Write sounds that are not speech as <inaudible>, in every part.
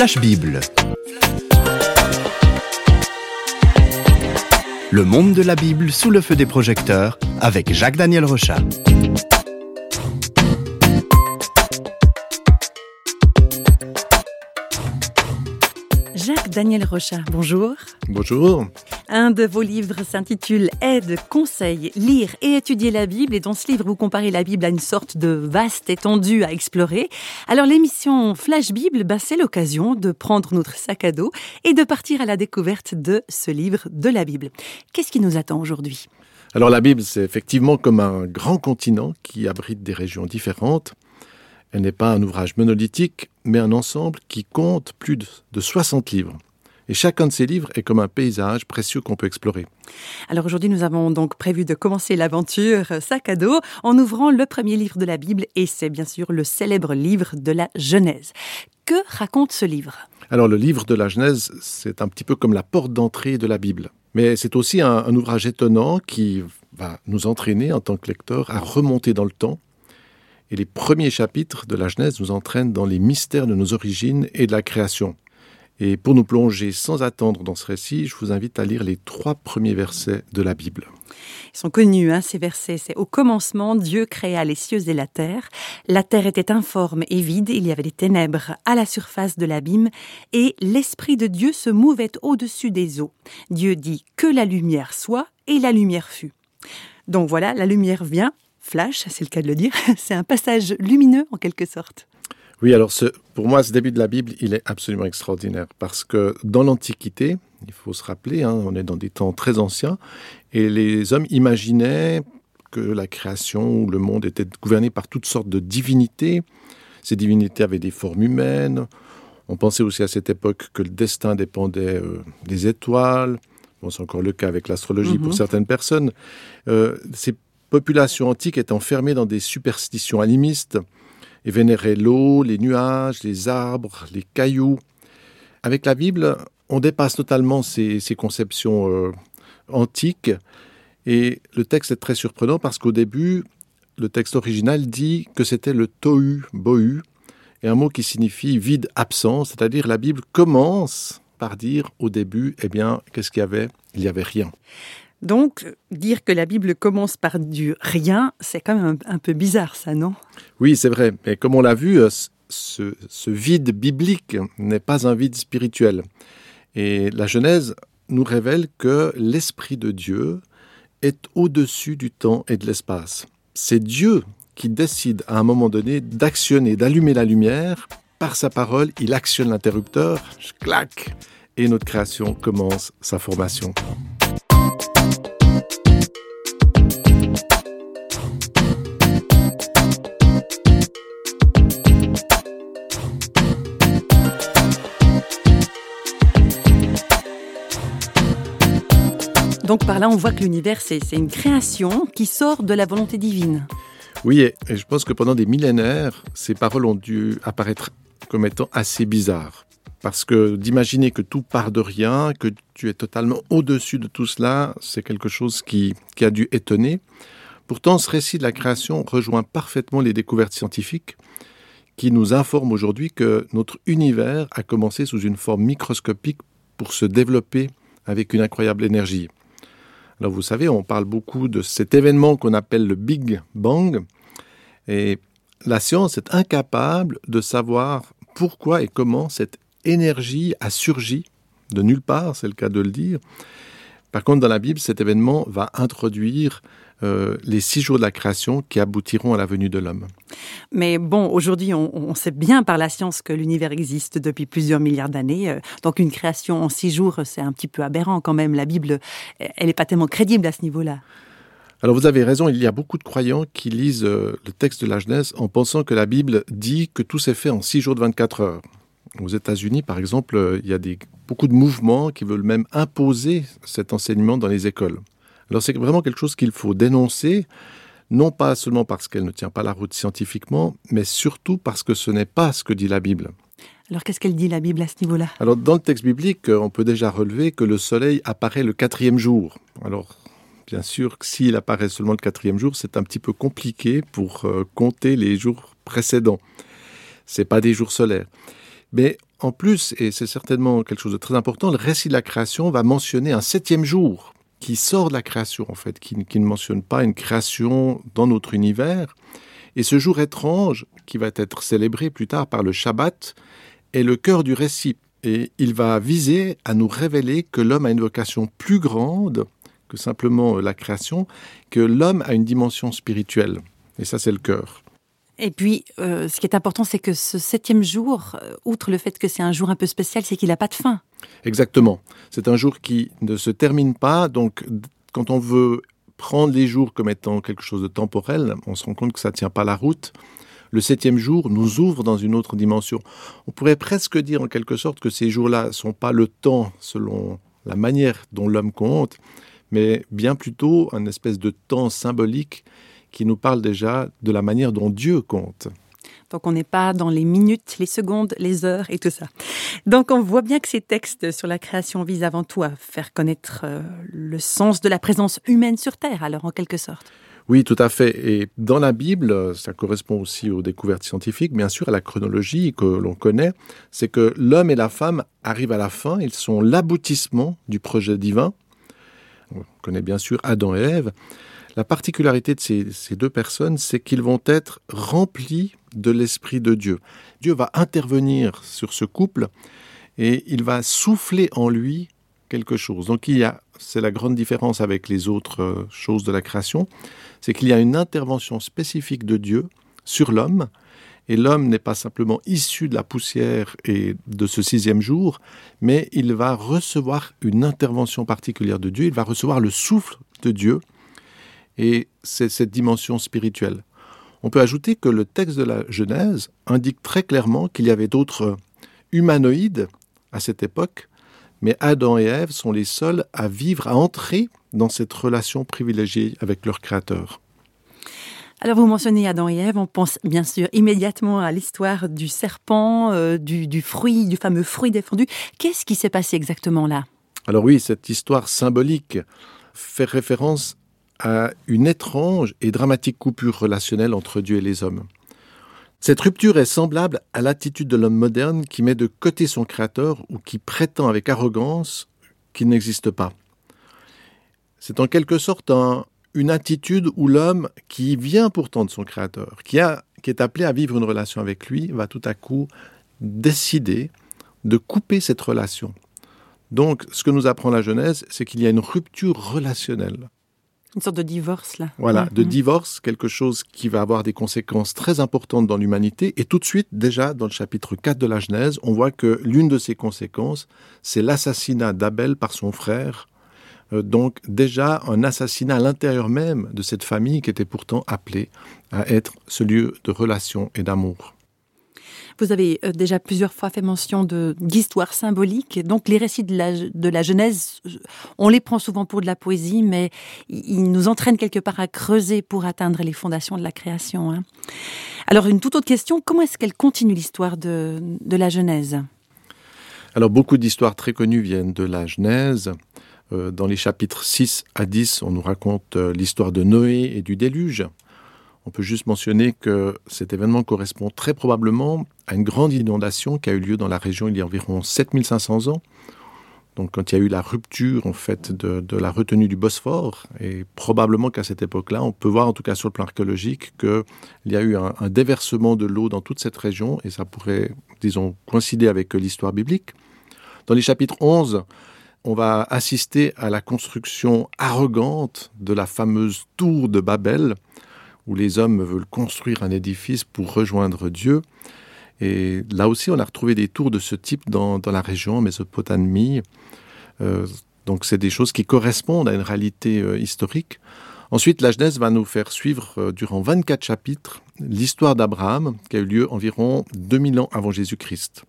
Flash Bible. Le monde de la Bible sous le feu des projecteurs avec Jacques-Daniel Rochat. Jacques-Daniel Rochat, bonjour. Bonjour. Un de vos livres s'intitule Aide, conseil, lire et étudier la Bible. Et dans ce livre, vous comparez la Bible à une sorte de vaste étendue à explorer. Alors l'émission Flash Bible, bah, c'est l'occasion de prendre notre sac à dos et de partir à la découverte de ce livre de la Bible. Qu'est-ce qui nous attend aujourd'hui? Alors la Bible, c'est effectivement comme un grand continent qui abrite des régions différentes. Elle n'est pas un ouvrage monolithique, mais un ensemble qui compte plus de 60 livres. Et chacun de ces livres est comme un paysage précieux qu'on peut explorer. Alors aujourd'hui, nous avons donc prévu de commencer l'aventure sac à dos en ouvrant le premier livre de la Bible, et c'est bien sûr le célèbre livre de la Genèse. Que raconte ce livre? Alors le livre de la Genèse, c'est un petit peu comme la porte d'entrée de la Bible. Mais c'est aussi un, un ouvrage étonnant qui va nous entraîner en tant que lecteur à remonter dans le temps et les premiers chapitres de la Genèse nous entraînent dans les mystères de nos origines et de la création. Et pour nous plonger sans attendre dans ce récit, je vous invite à lire les trois premiers versets de la Bible. Ils sont connus, hein, ces versets. C'est au commencement, Dieu créa les cieux et la terre. La terre était informe et vide, il y avait des ténèbres à la surface de l'abîme, et l'Esprit de Dieu se mouvait au-dessus des eaux. Dieu dit que la lumière soit, et la lumière fut. Donc voilà, la lumière vient, flash, c'est le cas de le dire, <laughs> c'est un passage lumineux en quelque sorte. Oui, alors ce, pour moi, ce début de la Bible, il est absolument extraordinaire parce que dans l'Antiquité, il faut se rappeler, hein, on est dans des temps très anciens, et les hommes imaginaient que la création ou le monde était gouverné par toutes sortes de divinités. Ces divinités avaient des formes humaines. On pensait aussi à cette époque que le destin dépendait euh, des étoiles. Bon, c'est encore le cas avec l'astrologie pour certaines personnes. Euh, ces population antique est enfermée dans des superstitions animistes et vénérait l'eau, les nuages, les arbres, les cailloux. Avec la Bible, on dépasse totalement ces, ces conceptions euh, antiques et le texte est très surprenant parce qu'au début, le texte original dit que c'était le tohu, bohu, et un mot qui signifie vide, absent, c'est-à-dire la Bible commence par dire au début, eh bien, qu'est-ce qu'il y avait? Il n'y avait rien. Donc, dire que la Bible commence par du rien, c'est quand même un, peu bizarre, ça, non? Oui, c'est vrai. Mais comme on l'a vu, euh, ce, ce vide biblique n'est pas un vide spirituel. Et la Genèse nous révèle que l'Esprit de Dieu est au-dessus du temps et de l'espace. C'est Dieu qui décide à un moment donné d'actionner, d'allumer la lumière. Par sa parole, il actionne l'interrupteur, clac, et notre création commence sa formation. Donc par là, on voit que l'univers, c'est une création qui sort de la volonté divine. Oui, et je pense que pendant des millénaires, ces paroles ont dû apparaître comme étant assez bizarres. Parce que d'imaginer que tout part de rien, que tu es totalement au-dessus de tout cela, c'est quelque chose qui, a dû étonner. Pourtant, ce récit de la création rejoint parfaitement les découvertes scientifiques qui nous informent aujourd'hui que notre univers a commencé sous une forme microscopique pour se développer avec une incroyable énergie. Alors vous savez, on parle beaucoup de cet événement qu'on appelle le Big Bang, et la science est incapable de savoir pourquoi et comment cette énergie a surgi de nulle part, c'est le cas de le dire. Par contre, dans la Bible, cet événement va introduire euh, les six jours de la création qui aboutiront à la venue de l'homme. Mais bon, aujourd'hui, on, on, sait bien par la science que l'univers existe depuis plusieurs milliards d'années. Euh, donc une création en six jours, c'est un petit peu aberrant quand même. La Bible, elle n'est pas tellement crédible à ce niveau-là. Alors vous avez raison, il y a beaucoup de croyants qui lisent euh, le texte de la Genèse en pensant que la Bible dit que tout s'est fait en six jours de 24 heures. Aux États-Unis, par exemple, il y a des, beaucoup de mouvements qui veulent même imposer cet enseignement dans les écoles. Alors c'est vraiment quelque chose qu'il faut dénoncer, non pas seulement parce qu'elle ne tient pas la route scientifiquement, mais surtout parce que ce n'est pas ce que dit la Bible. Alors qu'est-ce qu'elle dit la Bible à ce niveau-là? Alors dans le texte biblique, on peut déjà relever que le soleil apparaît le quatrième jour. Alors bien sûr que s'il apparaît seulement le quatrième jour, c'est un petit peu compliqué pour euh, compter les jours précédents. C'est pas des jours solaires. Mais en plus, et c'est certainement quelque chose de très important, le récit de la création va mentionner un septième jour qui sort de la création, en fait, qui, ne mentionne pas une création dans notre univers. Et ce jour étrange, qui va être célébré plus tard par le Shabbat, est le cœur du récit. Et il va viser à nous révéler que l'homme a une vocation plus grande que simplement la création, que l'homme a une dimension spirituelle. Et ça, c'est le cœur. Et puis, euh, ce qui est important, c'est que ce septième jour, euh, outre le fait que c'est un jour un peu spécial, c'est qu'il n'a pas de fin. Exactement. C'est un jour qui ne se termine pas. Donc, quand on veut prendre les jours comme étant quelque chose de temporel, on se rend compte que ça ne tient pas la route. Le septième jour nous ouvre dans une autre dimension. On pourrait presque dire en quelque sorte que ces jours-là ne sont pas le temps selon la manière dont l'homme compte, mais bien plutôt un espèce de temps symbolique qui nous parle déjà de la manière dont Dieu compte. Donc on n'est pas dans les minutes, les secondes, les heures et tout ça. Donc on voit bien que ces textes sur la création visent avant tout à faire connaître euh, le sens de la présence humaine sur Terre, alors en quelque sorte. Oui, tout à fait. Et dans la Bible, ça correspond aussi aux découvertes scientifiques, bien sûr, à la chronologie que l'on connaît, c'est que l'homme et la femme arrivent à la fin, ils sont l'aboutissement du projet divin. On connaît bien sûr Adam et Ève. La particularité de ces, deux personnes, c'est qu'ils vont être remplis de l'Esprit de Dieu. Dieu va intervenir sur ce couple et il va souffler en lui quelque chose. Donc il y a, c'est la grande différence avec les autres euh, choses de la création, c'est qu'il y a une intervention spécifique de Dieu sur l'homme, et l'homme n'est pas simplement issu de la poussière et de ce sixième jour, mais il va recevoir une intervention particulière de Dieu, il va recevoir le souffle de Dieu, et c'est cette dimension spirituelle. On peut ajouter que le texte de la Genèse indique très clairement qu'il y avait d'autres humanoïdes à cette époque, mais Adam et Ève sont les seuls à vivre, à entrer dans cette relation privilégiée avec leur Créateur. Alors vous mentionnez Adam et Ève, on pense bien sûr immédiatement à l'histoire du serpent, euh, du, du fruit, du fameux fruit défendu. Qu'est-ce qui s'est passé exactement là? Alors oui, cette histoire symbolique fait référence à une étrange et dramatique coupure relationnelle entre Dieu et les hommes. Cette rupture est semblable à l'attitude de l'homme moderne qui met de côté son créateur ou qui prétend avec arrogance qu'il n'existe pas. C'est en quelque sorte un, une attitude où l'homme qui vient pourtant de son créateur, qui, qui est appelé à vivre une relation avec lui, va tout à coup décider de couper cette relation. Donc, ce que nous apprend la Genèse, c'est qu'il y a une rupture relationnelle. Une sorte de divorce, là. Voilà, de divorce, quelque chose qui va avoir des conséquences très importantes dans l'humanité. Et tout de suite, déjà, dans le chapitre 4 de la Genèse, on voit que l'une de ces conséquences, c'est l'assassinat d'Abel par son frère. Euh, donc, déjà, un assassinat à l'intérieur même de cette famille qui était pourtant appelée à être ce lieu de relation et d'amour. Vous avez euh, déjà plusieurs fois fait mention d'histoires symboliques. Donc les récits de la, de la Genèse, on les prend souvent pour de la poésie, mais ils nous entraînent quelque part à creuser pour atteindre les fondations de la création. Hein. Alors une toute autre question, comment est-ce qu'elle continue l'histoire de, de la Genèse? Alors beaucoup d'histoires très connues viennent de la Genèse. Euh, dans les chapitres 6 à 10, on nous raconte euh, l'histoire de Noé et du déluge. On peut juste mentionner que cet événement correspond très probablement à une grande inondation qui a eu lieu dans la région il y a environ 7500 ans. Donc quand il y a eu la rupture en fait de, la retenue du Bosphore, et probablement qu'à cette époque-là, on peut voir en tout cas sur le plan archéologique qu'il y a eu un déversement de l'eau dans toute cette région, et ça pourrait, disons, coïncider avec l'histoire biblique. Dans les chapitres 11, on va assister à la construction arrogante de la fameuse tour de Babel, où les hommes veulent construire un édifice pour rejoindre Dieu. Et là aussi, on a retrouvé des tours de ce type dans, la région Mésopotamie. Euh, donc, c'est des choses qui correspondent à une réalité euh, historique. Ensuite, la Genèse va nous faire suivre euh, durant 24 chapitres l'histoire d'Abraham qui a eu lieu environ 2000 ans avant Jésus-Christ.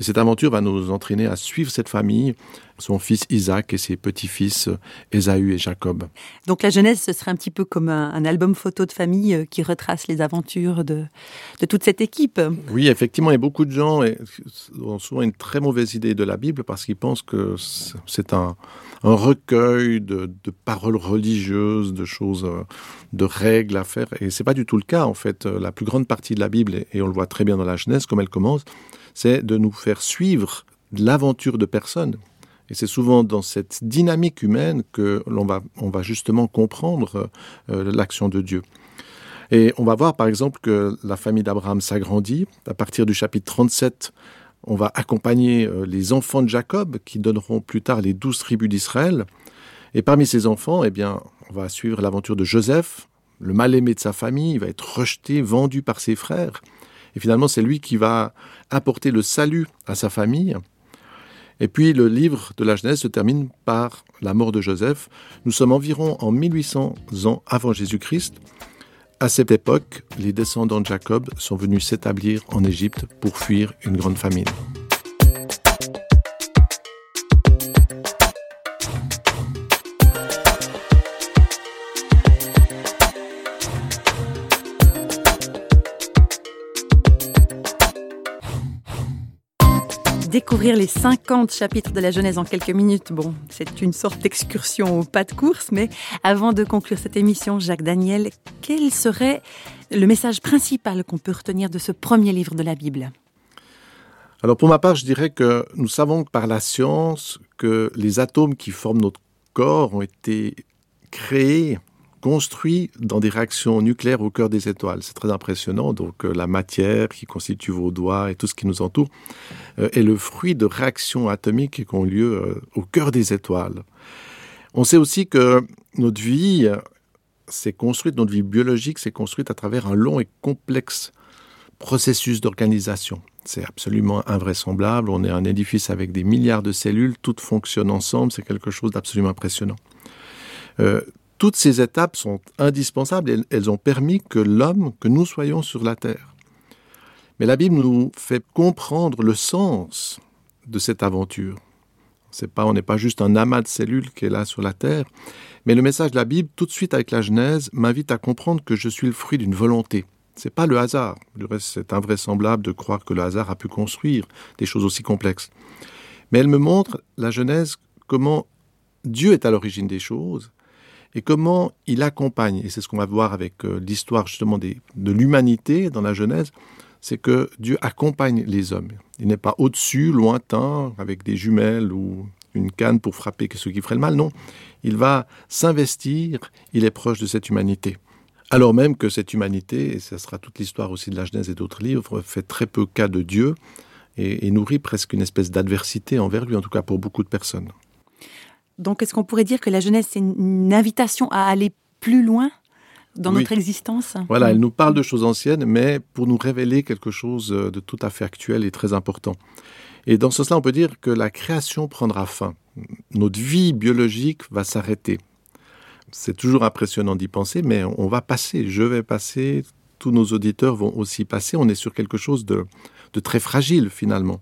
Et cette aventure va nous entraîner à suivre cette famille, son fils Isaac et ses petits-fils Ésaü et Jacob. Donc la Genèse, ce serait un petit peu comme un, un album photo de famille euh, qui retrace les aventures de, de toute cette équipe. Oui, effectivement, et beaucoup de gens ont souvent une très mauvaise idée de la Bible parce qu'ils pensent que c'est un, un recueil de, de paroles religieuses, de choses, euh, de règles à faire. Et c'est pas du tout le cas, en fait. La plus grande partie de la Bible, et on le voit très bien dans la Genèse, comme elle commence, c'est de nous faire suivre l'aventure de personnes. Et c'est souvent dans cette dynamique humaine que l'on va, justement comprendre euh, l'action de Dieu. Et on va voir par exemple que la famille d'Abraham s'agrandit. À partir du chapitre 37, on va accompagner euh, les enfants de Jacob qui donneront plus tard les douze tribus d'Israël. Et parmi ces enfants, eh bien, on va suivre l'aventure de Joseph, le mal-aimé de sa famille, il va être rejeté, vendu par ses frères. Et finalement, c'est lui qui va apporter le salut à sa famille. Et puis le livre de la Genèse se termine par la mort de Joseph. Nous sommes environ en 1800 ans avant Jésus-Christ. À cette époque, les descendants de Jacob sont venus s'établir en Égypte pour fuir une grande famine. Découvrir les 50 chapitres de la Genèse en quelques minutes. Bon, c'est une sorte d'excursion au pas de course, mais avant de conclure cette émission, Jacques Daniel, quel serait le message principal qu'on peut retenir de ce premier livre de la Bible? Alors pour ma part, je dirais que nous savons par la science que les atomes qui forment notre corps ont été créés construit dans des réactions nucléaires au cœur des étoiles. C'est très impressionnant. Donc euh, la matière qui constitue vos doigts et tout ce qui nous entoure euh, est le fruit de réactions atomiques qui ont lieu euh, au cœur des étoiles. On sait aussi que notre vie s'est construite, notre vie biologique s'est construite à travers un long et complexe processus d'organisation. C'est absolument invraisemblable. On est un édifice avec des milliards de cellules, toutes fonctionnent ensemble. C'est quelque chose d'absolument impressionnant. Toutes ces étapes sont indispensables et elles ont permis que l'homme, que nous soyons sur la terre. Mais la Bible nous fait comprendre le sens de cette aventure. On n'est pas juste un amas de cellules qui est là sur la terre, mais le message de la Bible, tout de suite avec la Genèse, m'invite à comprendre que je suis le fruit d'une volonté. C'est pas le hasard. Le reste, c'est invraisemblable de croire que le hasard a pu construire des choses aussi complexes. Mais elle me montre, la Genèse, comment Dieu est à l'origine des choses et comment il accompagne, et c'est ce qu'on va voir avec euh, l'histoire justement de l'humanité dans la Genèse, c'est que Dieu accompagne les hommes. Il n'est pas au-dessus, lointain, avec des jumelles ou une canne pour frapper ceux qui feraient le mal, non. Il va s'investir, il est proche de cette humanité. Alors même que cette humanité, et ce sera toute l'histoire aussi de la Genèse et d'autres livres, fait très peu cas de Dieu et nourrit presque une espèce d'adversité envers lui, en tout cas pour beaucoup de personnes. Donc, est-ce qu'on pourrait dire que la jeunesse, c'est une invitation à aller plus loin dans notre existence? Voilà, elle nous parle de choses anciennes, mais pour nous révéler quelque chose de tout à fait actuel et très important. Et dans ce sens-là, on peut dire que la création prendra fin. Notre vie biologique va s'arrêter. C'est toujours impressionnant d'y penser, mais on va passer, je vais passer, tous nos auditeurs vont aussi passer. On est sur quelque chose de, de très fragile finalement.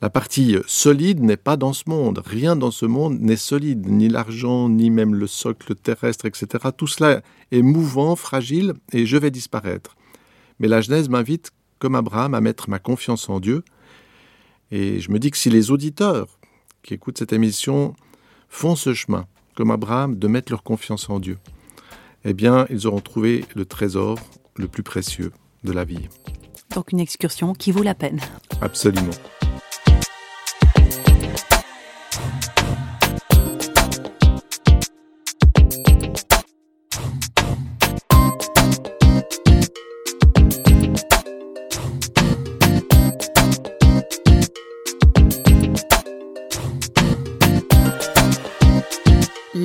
La partie solide n'est pas dans ce monde. Rien dans ce monde n'est solide, ni l'argent, ni même le socle terrestre, etc. Tout cela est mouvant, fragile, et je vais disparaître. Mais la Genèse m'invite, comme Abraham, à mettre ma confiance en Dieu. Et je me dis que si les auditeurs qui écoutent cette émission font ce chemin, comme Abraham, de mettre leur confiance en Dieu, eh bien, ils auront trouvé le trésor le plus précieux de la vie. Donc une excursion qui vaut la peine. Absolument.